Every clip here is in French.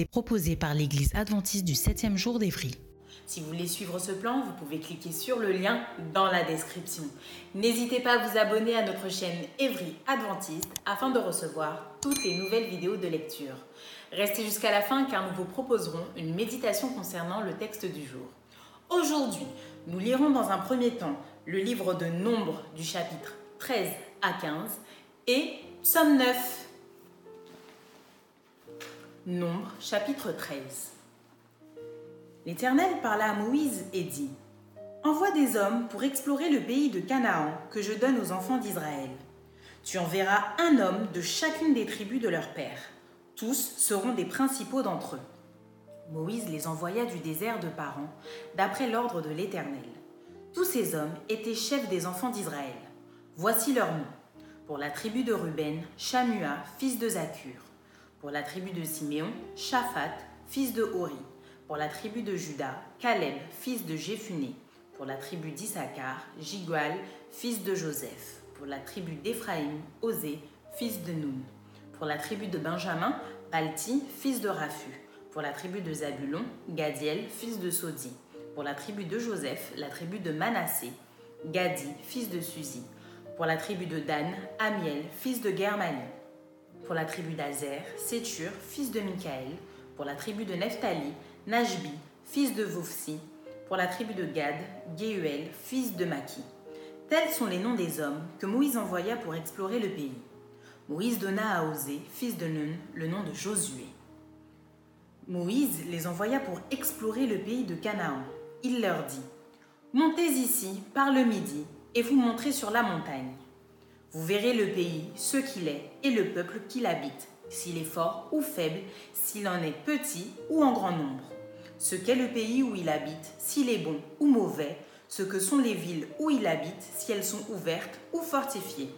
Est proposée par l'Église adventiste du 7e jour d'Évry. Si vous voulez suivre ce plan, vous pouvez cliquer sur le lien dans la description. N'hésitez pas à vous abonner à notre chaîne Évry Adventiste afin de recevoir toutes les nouvelles vidéos de lecture. Restez jusqu'à la fin car nous vous proposerons une méditation concernant le texte du jour. Aujourd'hui, nous lirons dans un premier temps le livre de Nombre du chapitre 13 à 15 et Somme 9 Nombre chapitre 13 L'Éternel parla à Moïse et dit Envoie des hommes pour explorer le pays de Canaan que je donne aux enfants d'Israël. Tu enverras un homme de chacune des tribus de leur père. Tous seront des principaux d'entre eux. Moïse les envoya du désert de Paran, d'après l'ordre de l'Éternel. Tous ces hommes étaient chefs des enfants d'Israël. Voici leurs noms. Pour la tribu de Ruben, Shamua, fils de Zakur. Pour la tribu de Siméon, Shaphat, fils de Hori. Pour la tribu de Juda, Caleb, fils de Jéphuné. Pour la tribu d'Issachar, Jigual, fils de Joseph. Pour la tribu d'Éphraïm, Osée, fils de Noun. Pour la tribu de Benjamin, Palti, fils de Raphu. Pour la tribu de Zabulon, Gadiel, fils de Sodi. Pour la tribu de Joseph, la tribu de Manassé, Gadi, fils de Suzi. Pour la tribu de Dan, Amiel, fils de Germani. Pour la tribu d'Azer, Sétur, fils de Michaël. Pour la tribu de Nephtali, Najbi, fils de Vophsi. Pour la tribu de Gad, Gehuel, fils de Maki. Tels sont les noms des hommes que Moïse envoya pour explorer le pays. Moïse donna à Osée, fils de Nun, le nom de Josué. Moïse les envoya pour explorer le pays de Canaan. Il leur dit Montez ici, par le midi, et vous montrez sur la montagne. Vous verrez le pays, ce qu'il est, et le peuple qui l'habite, s'il est fort ou faible, s'il en est petit ou en grand nombre. Ce qu'est le pays où il habite, s'il est bon ou mauvais, ce que sont les villes où il habite, si elles sont ouvertes ou fortifiées.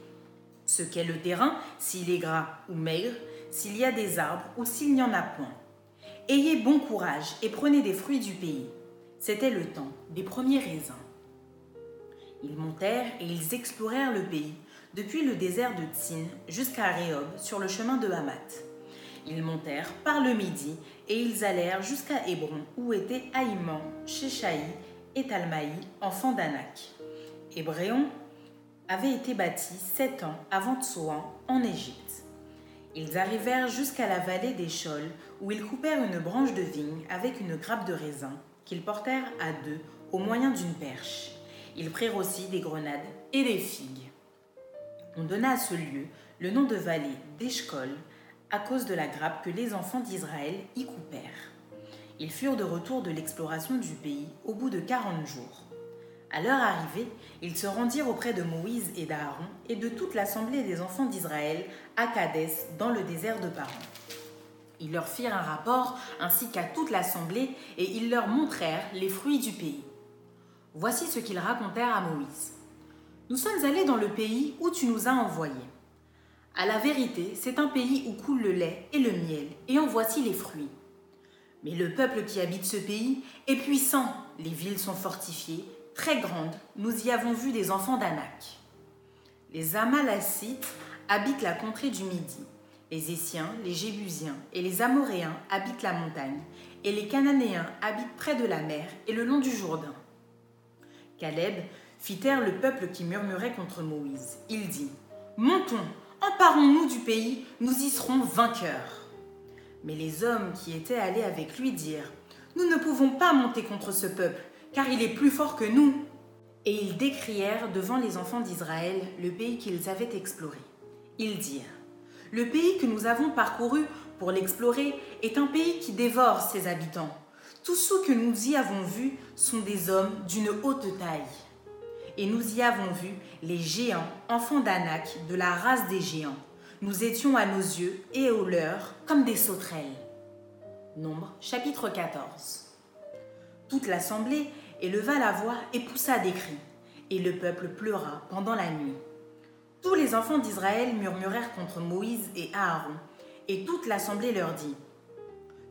Ce qu'est le terrain, s'il est gras ou maigre, s'il y a des arbres ou s'il n'y en a point. Ayez bon courage et prenez des fruits du pays. C'était le temps des premiers raisins. Ils montèrent et ils explorèrent le pays, depuis le désert de Tsin jusqu'à Rehob sur le chemin de Hamath. Ils montèrent par le midi et ils allèrent jusqu'à Hébron où étaient Aïman, Sheshaï et Talmaï, enfants d'Anak. Hébréon avait été bâti sept ans avant Tsoan en Égypte. Ils arrivèrent jusqu'à la vallée des Chols où ils coupèrent une branche de vigne avec une grappe de raisin qu'ils portèrent à deux au moyen d'une perche. Ils prirent aussi des grenades et des figues. On donna à ce lieu le nom de vallée d'Eshkol à cause de la grappe que les enfants d'Israël y coupèrent. Ils furent de retour de l'exploration du pays au bout de quarante jours. À leur arrivée, ils se rendirent auprès de Moïse et d'Aaron et de toute l'assemblée des enfants d'Israël à Kadès, dans le désert de Paran. Ils leur firent un rapport ainsi qu'à toute l'assemblée et ils leur montrèrent les fruits du pays. Voici ce qu'ils racontèrent à Moïse. Nous sommes allés dans le pays où tu nous as envoyés. À la vérité, c'est un pays où coule le lait et le miel, et en voici les fruits. Mais le peuple qui habite ce pays est puissant, les villes sont fortifiées, très grandes, nous y avons vu des enfants d'Anak. Les Amalacites habitent la contrée du Midi, les Essiens, les Jébusiens et les Amoréens habitent la montagne, et les Cananéens habitent près de la mer et le long du Jourdain. Caleb fit le peuple qui murmurait contre Moïse. Il dit Montons, emparons-nous du pays, nous y serons vainqueurs. Mais les hommes qui étaient allés avec lui dirent Nous ne pouvons pas monter contre ce peuple, car il est plus fort que nous. Et ils décrièrent devant les enfants d'Israël le pays qu'ils avaient exploré. Ils dirent Le pays que nous avons parcouru pour l'explorer est un pays qui dévore ses habitants. Tous ceux que nous y avons vus sont des hommes d'une haute taille. Et nous y avons vu les géants, enfants d'Anak, de la race des géants. Nous étions à nos yeux et aux leurs comme des sauterelles. Nombre chapitre 14. Toute l'assemblée éleva la voix et poussa des cris, et le peuple pleura pendant la nuit. Tous les enfants d'Israël murmurèrent contre Moïse et Aaron, et toute l'assemblée leur dit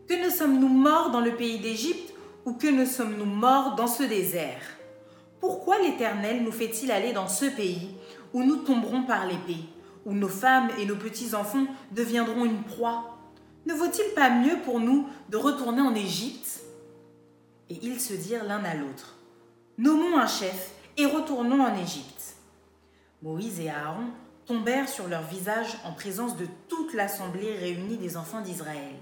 Que ne sommes-nous morts dans le pays d'Égypte, ou que ne sommes-nous morts dans ce désert? Pourquoi l'Éternel nous fait-il aller dans ce pays où nous tomberons par l'épée, où nos femmes et nos petits-enfants deviendront une proie? Ne vaut-il pas mieux pour nous de retourner en Égypte? Et ils se dirent l'un à l'autre Nommons un chef et retournons en Égypte. Moïse et Aaron tombèrent sur leur visage en présence de toute l'assemblée réunie des enfants d'Israël.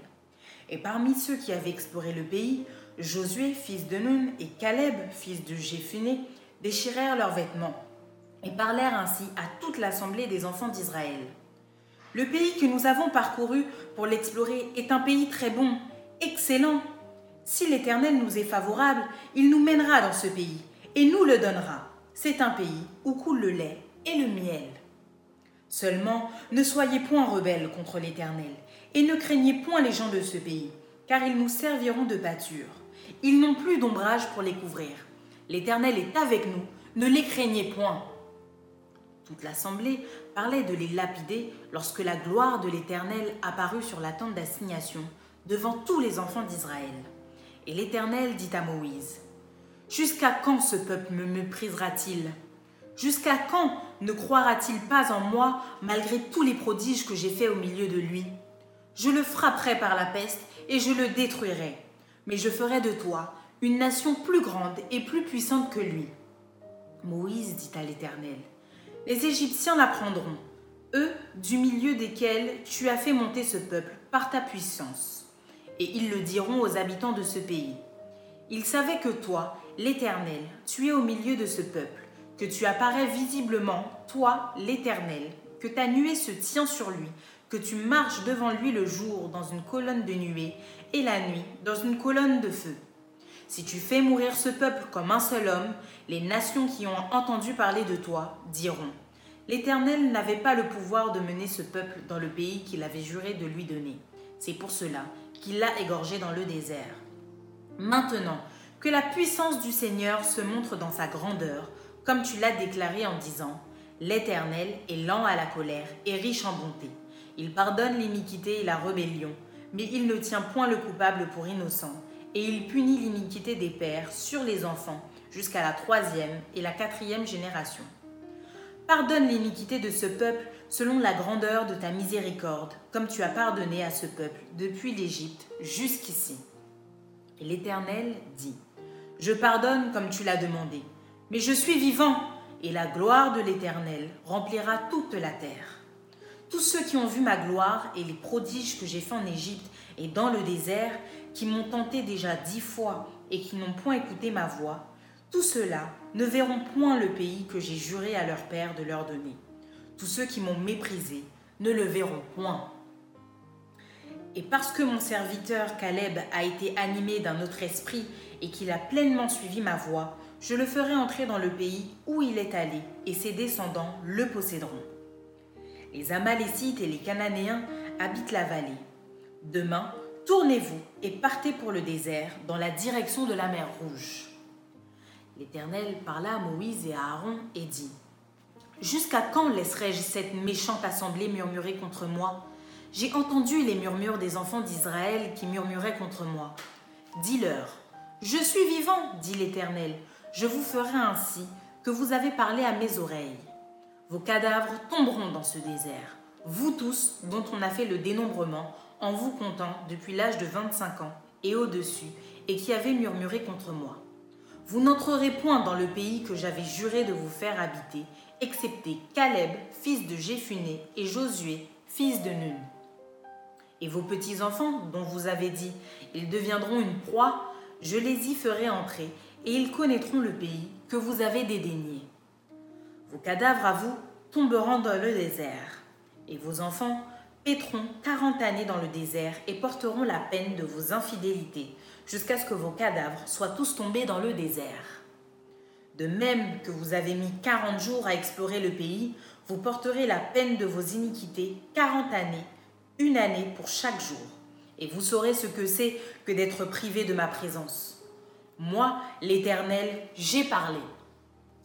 Et parmi ceux qui avaient exploré le pays, Josué, fils de Nun, et Caleb, fils de Jéphuné, déchirèrent leurs vêtements et parlèrent ainsi à toute l'assemblée des enfants d'Israël. Le pays que nous avons parcouru pour l'explorer est un pays très bon, excellent. Si l'Éternel nous est favorable, il nous mènera dans ce pays et nous le donnera. C'est un pays où coule le lait et le miel. Seulement, ne soyez point rebelles contre l'Éternel, et ne craignez point les gens de ce pays, car ils nous serviront de pâture. Ils n'ont plus d'ombrage pour les couvrir. L'Éternel est avec nous, ne les craignez point. Toute l'assemblée parlait de les lapider lorsque la gloire de l'Éternel apparut sur la tente d'assignation devant tous les enfants d'Israël. Et l'Éternel dit à Moïse, Jusqu'à quand ce peuple me méprisera-t-il? Jusqu'à quand ne croira-t-il pas en moi malgré tous les prodiges que j'ai faits au milieu de lui? Je le frapperai par la peste et je le détruirai. Mais je ferai de toi une nation plus grande et plus puissante que lui. Moïse dit à l'Éternel, Les Égyptiens l'apprendront, eux du milieu desquels tu as fait monter ce peuple par ta puissance. Et ils le diront aux habitants de ce pays. Ils savaient que toi, l'Éternel, tu es au milieu de ce peuple que tu apparais visiblement, toi, l'Éternel, que ta nuée se tient sur lui, que tu marches devant lui le jour dans une colonne de nuée et la nuit dans une colonne de feu. Si tu fais mourir ce peuple comme un seul homme, les nations qui ont entendu parler de toi diront L'Éternel n'avait pas le pouvoir de mener ce peuple dans le pays qu'il avait juré de lui donner. C'est pour cela qu'il l'a égorgé dans le désert. Maintenant, que la puissance du Seigneur se montre dans sa grandeur, comme tu l'as déclaré en disant, L'Éternel est lent à la colère et riche en bonté. Il pardonne l'iniquité et la rébellion, mais il ne tient point le coupable pour innocent, et il punit l'iniquité des pères sur les enfants jusqu'à la troisième et la quatrième génération. Pardonne l'iniquité de ce peuple selon la grandeur de ta miséricorde, comme tu as pardonné à ce peuple depuis l'Égypte jusqu'ici. L'Éternel dit, Je pardonne comme tu l'as demandé mais je suis vivant, et la gloire de l'Éternel remplira toute la terre. Tous ceux qui ont vu ma gloire et les prodiges que j'ai faits en Égypte et dans le désert, qui m'ont tenté déjà dix fois et qui n'ont point écouté ma voix, tous ceux-là ne verront point le pays que j'ai juré à leur père de leur donner. Tous ceux qui m'ont méprisé ne le verront point. Et parce que mon serviteur Caleb a été animé d'un autre esprit et qu'il a pleinement suivi ma voix, je le ferai entrer dans le pays où il est allé, et ses descendants le posséderont. Les Amalécites et les Cananéens habitent la vallée. Demain, tournez-vous et partez pour le désert, dans la direction de la mer Rouge. L'Éternel parla à Moïse et à Aaron et dit Jusqu'à quand laisserai-je cette méchante assemblée murmurer contre moi? J'ai entendu les murmures des enfants d'Israël qui murmuraient contre moi. Dis-leur Je suis vivant, dit l'Éternel je vous ferai ainsi que vous avez parlé à mes oreilles. Vos cadavres tomberont dans ce désert, vous tous dont on a fait le dénombrement en vous comptant depuis l'âge de 25 ans et au-dessus, et qui avez murmuré contre moi. Vous n'entrerez point dans le pays que j'avais juré de vous faire habiter, excepté Caleb, fils de Jéphuné, et Josué, fils de Nun. Et vos petits-enfants, dont vous avez dit, ils deviendront une proie, je les y ferai entrer, et ils connaîtront le pays que vous avez dédaigné. Vos cadavres à vous tomberont dans le désert, et vos enfants pétront quarante années dans le désert et porteront la peine de vos infidélités, jusqu'à ce que vos cadavres soient tous tombés dans le désert. De même que vous avez mis quarante jours à explorer le pays, vous porterez la peine de vos iniquités quarante années, une année pour chaque jour, et vous saurez ce que c'est que d'être privé de ma présence. Moi, l'Éternel, j'ai parlé.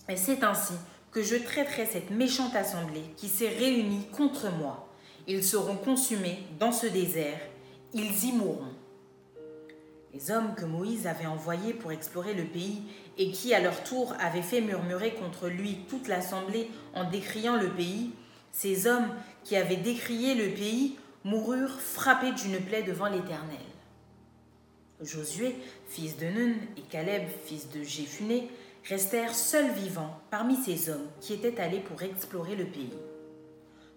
Et c'est ainsi que je traiterai cette méchante assemblée qui s'est réunie contre moi. Ils seront consumés dans ce désert, ils y mourront. Les hommes que Moïse avait envoyés pour explorer le pays et qui, à leur tour, avaient fait murmurer contre lui toute l'assemblée en décriant le pays, ces hommes qui avaient décrié le pays moururent frappés d'une plaie devant l'Éternel. Josué, fils de Nun, et Caleb, fils de Jéphuné, restèrent seuls vivants parmi ces hommes qui étaient allés pour explorer le pays.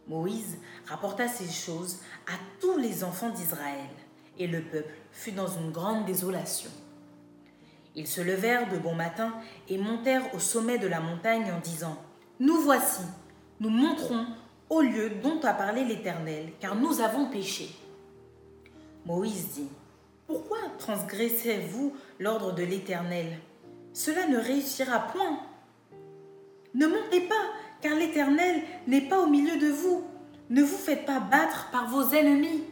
Moïse rapporta ces choses à tous les enfants d'Israël, et le peuple fut dans une grande désolation. Ils se levèrent de bon matin et montèrent au sommet de la montagne en disant, Nous voici, nous monterons au lieu dont a parlé l'Éternel, car nous avons péché. Moïse dit, Pourquoi transgressez-vous l'ordre de l'Éternel? Cela ne réussira point. Ne montez pas, car l'Éternel n'est pas au milieu de vous. Ne vous faites pas battre par vos ennemis.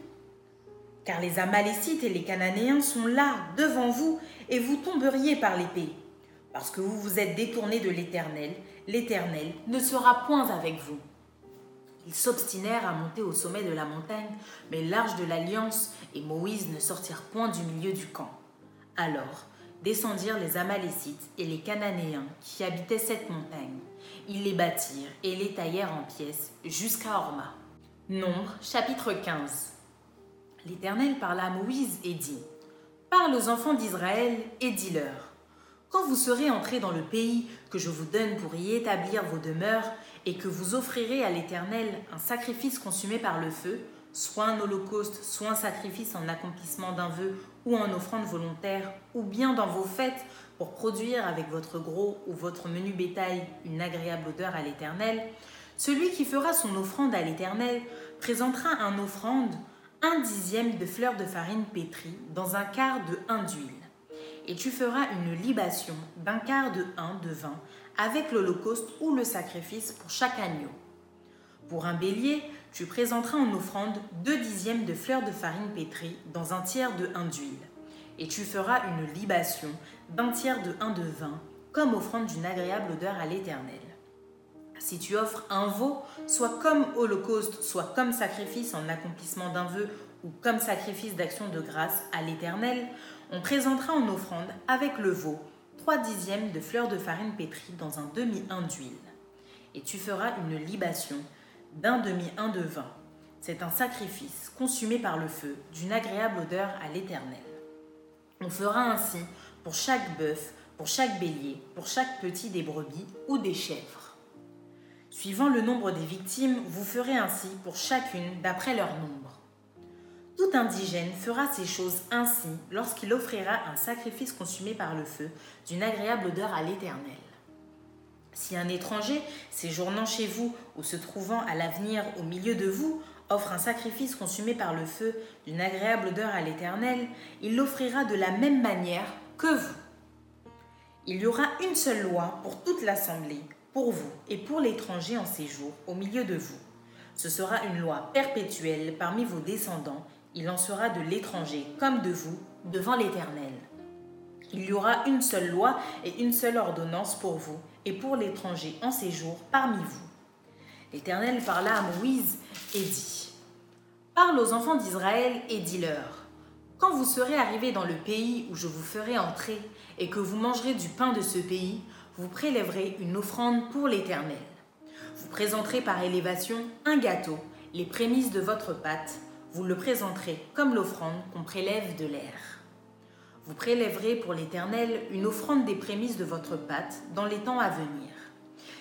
Car les Amalécites et les Cananéens sont là, devant vous, et vous tomberiez par l'épée. Parce que vous vous êtes détournés de l'Éternel, l'Éternel ne sera point avec vous. Ils s'obstinèrent à monter au sommet de la montagne, mais l'arche de l'alliance et Moïse ne sortirent point du milieu du camp. Alors descendirent les Amalécites et les Cananéens qui habitaient cette montagne. Ils les bâtirent et les taillèrent en pièces jusqu'à Horma. Nombre chapitre 15 L'Éternel parla à Moïse et dit Parle aux enfants d'Israël et dis-leur Quand vous serez entrés dans le pays que je vous donne pour y établir vos demeures, et que vous offrirez à l'Éternel un sacrifice consumé par le feu, soit un holocauste, soit un sacrifice en accomplissement d'un vœu ou en offrande volontaire, ou bien dans vos fêtes pour produire avec votre gros ou votre menu bétail une agréable odeur à l'Éternel, celui qui fera son offrande à l'Éternel présentera un offrande un dixième de fleurs de farine pétrie dans un quart de un d'huile. Et tu feras une libation d'un quart de un de vin avec l'holocauste ou le sacrifice pour chaque agneau. Pour un bélier, tu présenteras en offrande deux dixièmes de fleurs de farine pétrie dans un tiers de un d'huile. Et tu feras une libation d'un tiers de un de vin comme offrande d'une agréable odeur à l'Éternel. Si tu offres un veau, soit comme holocauste, soit comme sacrifice en accomplissement d'un vœu ou comme sacrifice d'action de grâce à l'Éternel, on présentera en offrande avec le veau trois dixièmes de fleurs de farine pétrie dans un demi-un d'huile. Et tu feras une libation d'un demi-un de vin. C'est un sacrifice consumé par le feu d'une agréable odeur à l'Éternel. On fera ainsi pour chaque bœuf, pour chaque bélier, pour chaque petit des brebis ou des chèvres. Suivant le nombre des victimes, vous ferez ainsi pour chacune d'après leur nombre. Tout indigène fera ces choses ainsi lorsqu'il offrira un sacrifice consumé par le feu d'une agréable odeur à l'Éternel. Si un étranger, séjournant chez vous ou se trouvant à l'avenir au milieu de vous, offre un sacrifice consumé par le feu d'une agréable odeur à l'Éternel, il l'offrira de la même manière que vous. Il y aura une seule loi pour toute l'assemblée, pour vous et pour l'étranger en séjour au milieu de vous. Ce sera une loi perpétuelle parmi vos descendants il en sera de l'étranger comme de vous devant l'Éternel. Il y aura une seule loi et une seule ordonnance pour vous et pour l'étranger en séjour parmi vous. L'Éternel parla à Moïse et dit, Parle aux enfants d'Israël et dis-leur, Quand vous serez arrivés dans le pays où je vous ferai entrer et que vous mangerez du pain de ce pays, vous prélèverez une offrande pour l'Éternel. Vous présenterez par élévation un gâteau, les prémices de votre pâte, vous le présenterez comme l'offrande qu'on prélève de l'air. Vous prélèverez pour l'Éternel une offrande des prémices de votre pâte dans les temps à venir.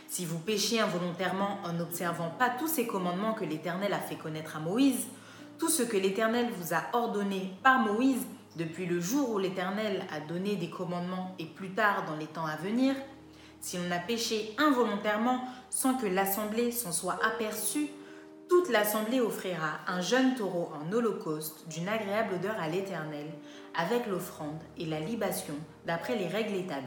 Si vous péchez involontairement en n'observant pas tous ces commandements que l'Éternel a fait connaître à Moïse, tout ce que l'Éternel vous a ordonné par Moïse depuis le jour où l'Éternel a donné des commandements et plus tard dans les temps à venir, si on a péché involontairement sans que l'assemblée s'en soit aperçue, toute l'assemblée offrira un jeune taureau en holocauste d'une agréable odeur à l'Éternel, avec l'offrande et la libation d'après les règles établies.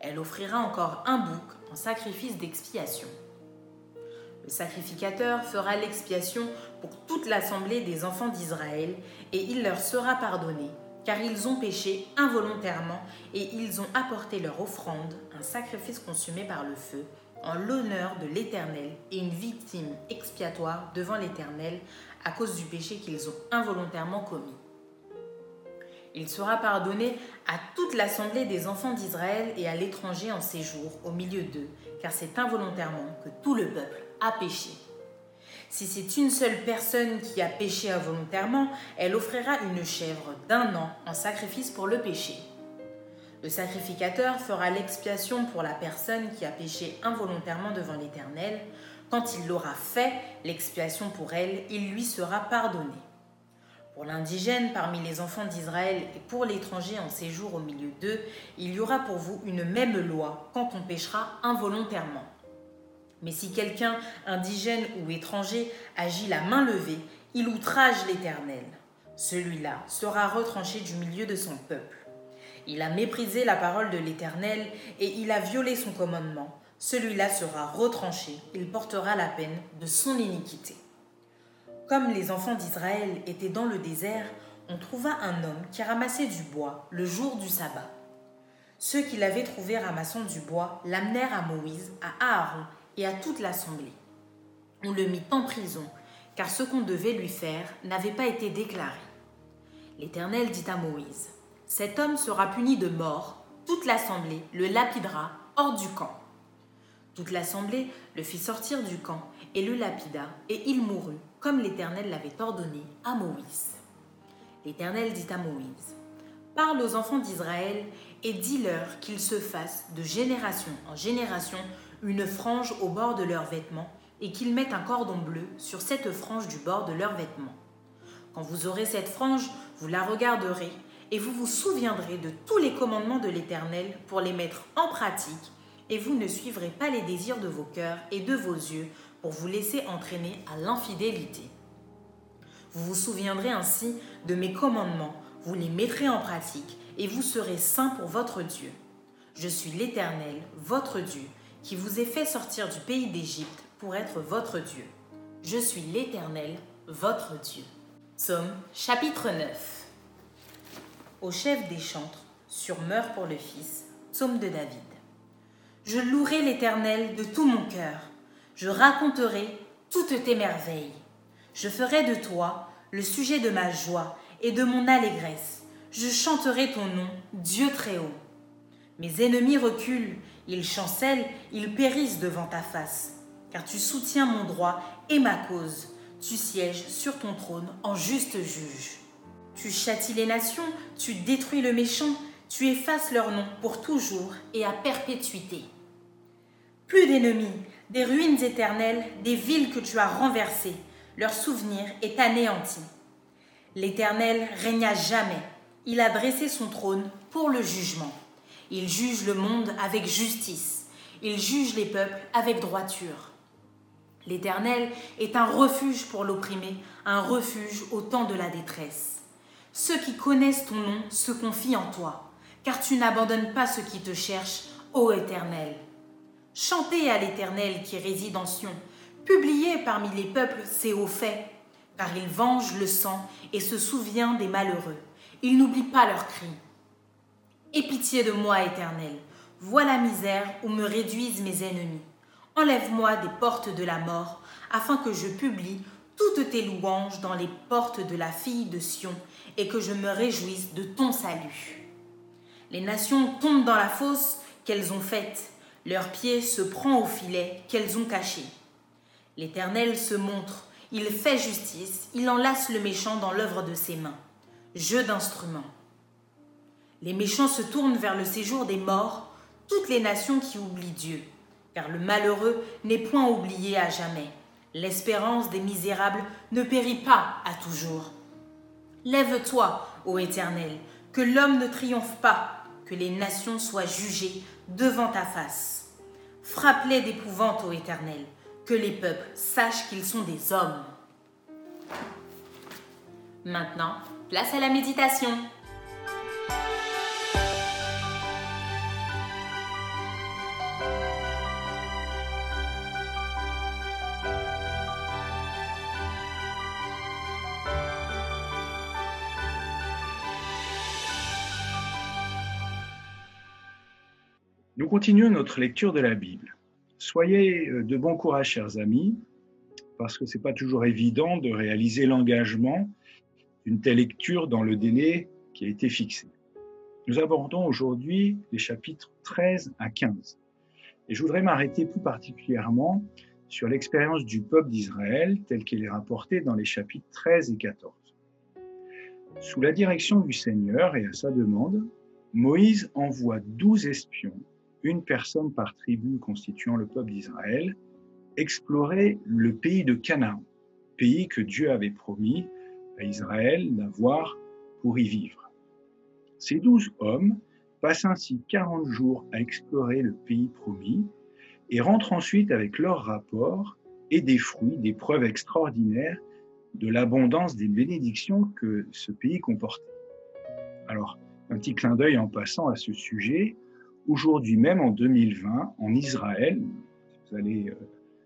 Elle offrira encore un bouc en sacrifice d'expiation. Le sacrificateur fera l'expiation pour toute l'assemblée des enfants d'Israël, et il leur sera pardonné, car ils ont péché involontairement, et ils ont apporté leur offrande, un sacrifice consumé par le feu, en l'honneur de l'Éternel, et une victime expiatoire devant l'Éternel à cause du péché qu'ils ont involontairement commis. Il sera pardonné à toute l'assemblée des enfants d'Israël et à l'étranger en séjour au milieu d'eux, car c'est involontairement que tout le peuple a péché. Si c'est une seule personne qui a péché involontairement, elle offrira une chèvre d'un an en sacrifice pour le péché. Le sacrificateur fera l'expiation pour la personne qui a péché involontairement devant l'Éternel. Quand il l'aura fait, l'expiation pour elle, il lui sera pardonné. Pour l'indigène parmi les enfants d'Israël et pour l'étranger en séjour au milieu d'eux, il y aura pour vous une même loi quand on péchera involontairement. Mais si quelqu'un, indigène ou étranger, agit la main levée, il outrage l'Éternel. Celui-là sera retranché du milieu de son peuple. Il a méprisé la parole de l'Éternel et il a violé son commandement. Celui-là sera retranché, il portera la peine de son iniquité. Comme les enfants d'Israël étaient dans le désert, on trouva un homme qui ramassait du bois le jour du sabbat. Ceux qui l'avaient trouvé ramassant du bois l'amenèrent à Moïse, à Aaron et à toute l'assemblée. On le mit en prison, car ce qu'on devait lui faire n'avait pas été déclaré. L'Éternel dit à Moïse, Cet homme sera puni de mort, toute l'assemblée le lapidera hors du camp. Toute l'assemblée le fit sortir du camp et le lapida, et il mourut comme l'Éternel l'avait ordonné à Moïse. L'Éternel dit à Moïse, Parle aux enfants d'Israël et dis-leur qu'ils se fassent de génération en génération une frange au bord de leurs vêtements et qu'ils mettent un cordon bleu sur cette frange du bord de leurs vêtements. Quand vous aurez cette frange, vous la regarderez et vous vous souviendrez de tous les commandements de l'Éternel pour les mettre en pratique, et vous ne suivrez pas les désirs de vos cœurs et de vos yeux pour vous laisser entraîner à l'infidélité. Vous vous souviendrez ainsi de mes commandements, vous les mettrez en pratique, et vous serez saints pour votre Dieu. Je suis l'Éternel, votre Dieu, qui vous ai fait sortir du pays d'Égypte pour être votre Dieu. Je suis l'Éternel, votre Dieu. Psaume chapitre 9 Au chef des chantres, sur Meurt pour le Fils, psaume de David. Je louerai l'Éternel de tout mon cœur je raconterai toutes tes merveilles. Je ferai de toi le sujet de ma joie et de mon allégresse. Je chanterai ton nom, Dieu très haut. Mes ennemis reculent, ils chancellent, ils périssent devant ta face, car tu soutiens mon droit et ma cause. Tu sièges sur ton trône en juste juge. Tu châties les nations, tu détruis le méchant, tu effaces leur nom pour toujours et à perpétuité. Plus d'ennemis, des ruines éternelles, des villes que tu as renversées. Leur souvenir est anéanti. L'Éternel régna jamais. Il a dressé son trône pour le jugement. Il juge le monde avec justice. Il juge les peuples avec droiture. L'Éternel est un refuge pour l'opprimé, un refuge au temps de la détresse. Ceux qui connaissent ton nom se confient en toi, car tu n'abandonnes pas ceux qui te cherchent, ô Éternel. Chantez à l'Éternel qui réside en Sion. Publiez parmi les peuples ses hauts faits, car il venge le sang et se souvient des malheureux. Il n'oublie pas leurs cris. Aie pitié de moi, Éternel. Vois la misère où me réduisent mes ennemis. Enlève-moi des portes de la mort, afin que je publie toutes tes louanges dans les portes de la fille de Sion, et que je me réjouisse de ton salut. Les nations tombent dans la fosse qu'elles ont faite leur pied se prend au filet qu'elles ont caché. L'Éternel se montre, il fait justice, il enlace le méchant dans l'œuvre de ses mains. Jeu d'instruments. Les méchants se tournent vers le séjour des morts, toutes les nations qui oublient Dieu, car le malheureux n'est point oublié à jamais. L'espérance des misérables ne périt pas à toujours. Lève-toi, ô Éternel, que l'homme ne triomphe pas, que les nations soient jugées devant ta face. Frappe-les d'épouvante, ô Éternel, que les peuples sachent qu'ils sont des hommes. Maintenant, place à la méditation. Nous continuons notre lecture de la Bible. Soyez euh, de bon courage, chers amis, parce que ce n'est pas toujours évident de réaliser l'engagement d'une telle lecture dans le délai qui a été fixé. Nous abordons aujourd'hui les chapitres 13 à 15. Et je voudrais m'arrêter plus particulièrement sur l'expérience du peuple d'Israël telle qu'elle est rapportée dans les chapitres 13 et 14. Sous la direction du Seigneur et à sa demande, Moïse envoie douze espions, une personne par tribu constituant le peuple d'Israël, explorer le pays de Canaan, pays que Dieu avait promis à Israël d'avoir pour y vivre. Ces douze hommes passent ainsi 40 jours à explorer le pays promis et rentrent ensuite avec leur rapport et des fruits, des preuves extraordinaires de l'abondance des bénédictions que ce pays comportait. Alors, un petit clin d'œil en passant à ce sujet. Aujourd'hui même, en 2020, en Israël, vous allez euh,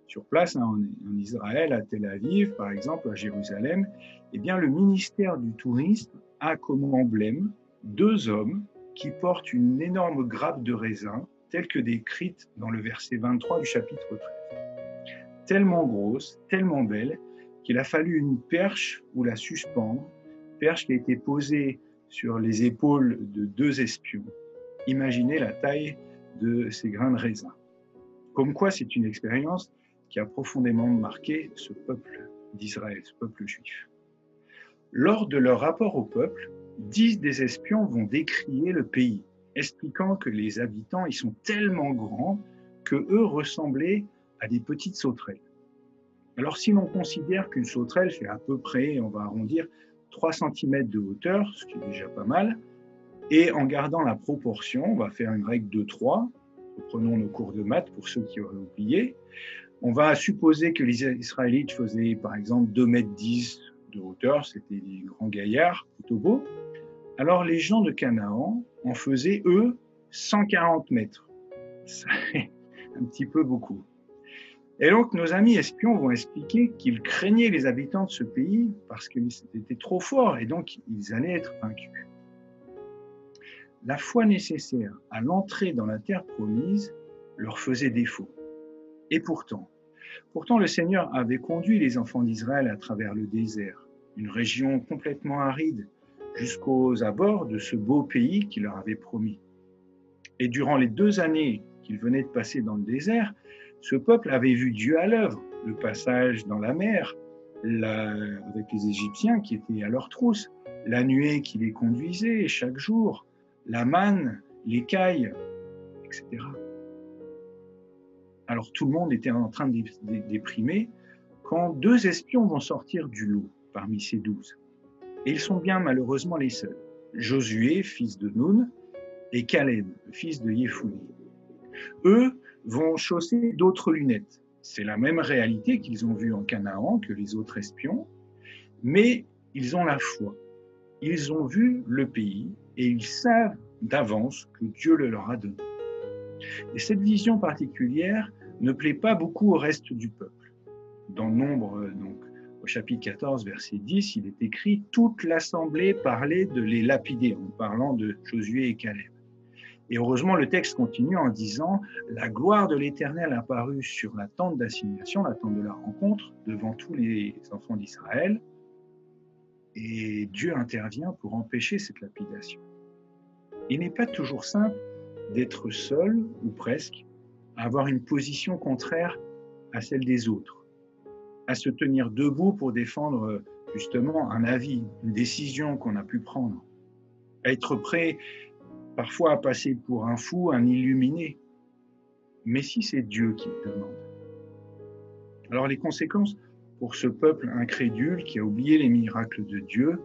sur place, hein, en, Israël, à Tel Aviv, par exemple, à Jérusalem, eh bien, le ministère du Tourisme a comme emblème deux hommes qui portent une énorme grappe de raisin, telle que décrite dans le verset 23 du chapitre 13. Tellement grosse, tellement belle, qu'il a fallu une perche où la suspendre, perche qui a été posée sur les épaules de deux espions. Imaginez la taille de ces grains de raisin. Comme quoi, c'est une expérience qui a profondément marqué ce peuple d'Israël, ce peuple juif. Lors de leur rapport au peuple, dix des espions vont décrier le pays, expliquant que les habitants y sont tellement grands que eux ressemblaient à des petites sauterelles. Alors si l'on considère qu'une sauterelle fait à peu près, on va arrondir, 3 cm de hauteur, ce qui est déjà pas mal, et en gardant la proportion, on va faire une règle de 3, prenons nos cours de maths pour ceux qui auraient oublié, on va supposer que les Israélites faisaient par exemple 2 mètres 10 de hauteur, c'était des grands gaillards, plutôt beaux. Alors les gens de Canaan en faisaient, eux, 140 mètres. C'est un petit peu beaucoup. Et donc nos amis espions vont expliquer qu'ils craignaient les habitants de ce pays parce qu'ils étaient trop forts et donc ils allaient être vaincus. La foi nécessaire à l'entrée dans la terre promise leur faisait défaut. Et pourtant, pourtant le Seigneur avait conduit les enfants d'Israël à travers le désert, une région complètement aride, jusqu'aux abords de ce beau pays qu'il leur avait promis. Et durant les deux années qu'ils venaient de passer dans le désert, ce peuple avait vu Dieu à l'œuvre, le passage dans la mer, avec les Égyptiens qui étaient à leur trousse, la nuée qui les conduisait chaque jour, la manne, l'écaille, etc. Alors tout le monde était en train de déprimer quand deux espions vont sortir du lot parmi ces douze. Et ils sont bien malheureusement les seuls. Josué, fils de Nun, et Caleb, fils de Yéphouni. Eux vont chausser d'autres lunettes. C'est la même réalité qu'ils ont vue en Canaan que les autres espions, mais ils ont la foi. Ils ont vu le pays et ils savent d'avance que Dieu le leur a donné. Et cette vision particulière ne plaît pas beaucoup au reste du peuple. Dans Nombre, donc, au chapitre 14, verset 10, il est écrit Toute l'assemblée parlait de les lapider, en parlant de Josué et Caleb. Et heureusement, le texte continue en disant La gloire de l'Éternel apparut sur la tente d'assignation, la tente de la rencontre, devant tous les enfants d'Israël. Et Dieu intervient pour empêcher cette lapidation. Il n'est pas toujours simple d'être seul, ou presque, à avoir une position contraire à celle des autres, à se tenir debout pour défendre justement un avis, une décision qu'on a pu prendre, à être prêt parfois à passer pour un fou, un illuminé. Mais si c'est Dieu qui le demande Alors les conséquences pour ce peuple incrédule qui a oublié les miracles de Dieu,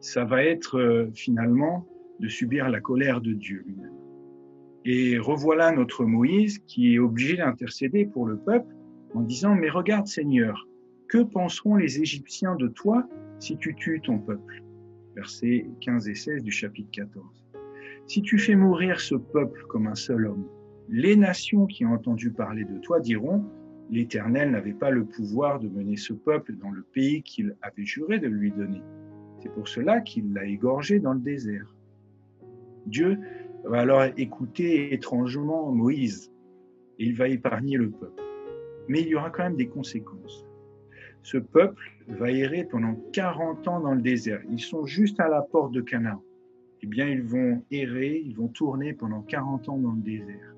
ça va être euh, finalement de subir la colère de Dieu lui-même. Et revoilà notre Moïse qui est obligé d'intercéder pour le peuple en disant, mais regarde Seigneur, Que penseront les Égyptiens de toi si tu tues ton peuple? Versets 15 et 16 du chapitre 14. Si tu fais mourir ce peuple comme un seul homme, les nations qui ont entendu parler de toi diront, l'Éternel n'avait pas le pouvoir de mener ce peuple dans le pays qu'il avait juré de lui donner. C'est pour cela qu'il l'a égorgé dans le désert. Dieu va alors écouter étrangement Moïse et il va épargner le peuple. Mais il y aura quand même des conséquences. Ce peuple va errer pendant 40 ans dans le désert. Ils sont juste à la porte de Canaan. Eh bien, ils vont errer, ils vont tourner pendant 40 ans dans le désert.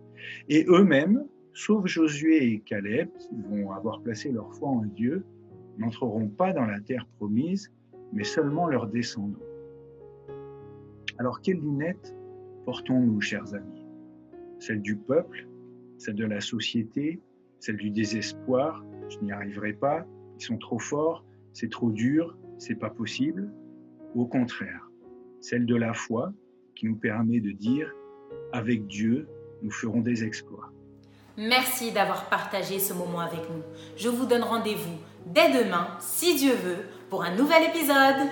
Et eux-mêmes, sauf Josué et Caleb, qui vont avoir placé leur foi en Dieu, n'entreront pas dans la terre promise, mais seulement leurs descendants. Alors, quelles lunettes portons-nous, chers amis? Celle du peuple, celle de la société, celle du désespoir, je n'y arriverai pas, ils sont trop forts, c'est trop dur, c'est pas possible. Au contraire, celle de la foi qui nous permet de dire avec Dieu, nous ferons des exploits. Merci d'avoir partagé ce moment avec nous. Je vous donne rendez-vous dès demain, si Dieu veut, pour un nouvel épisode.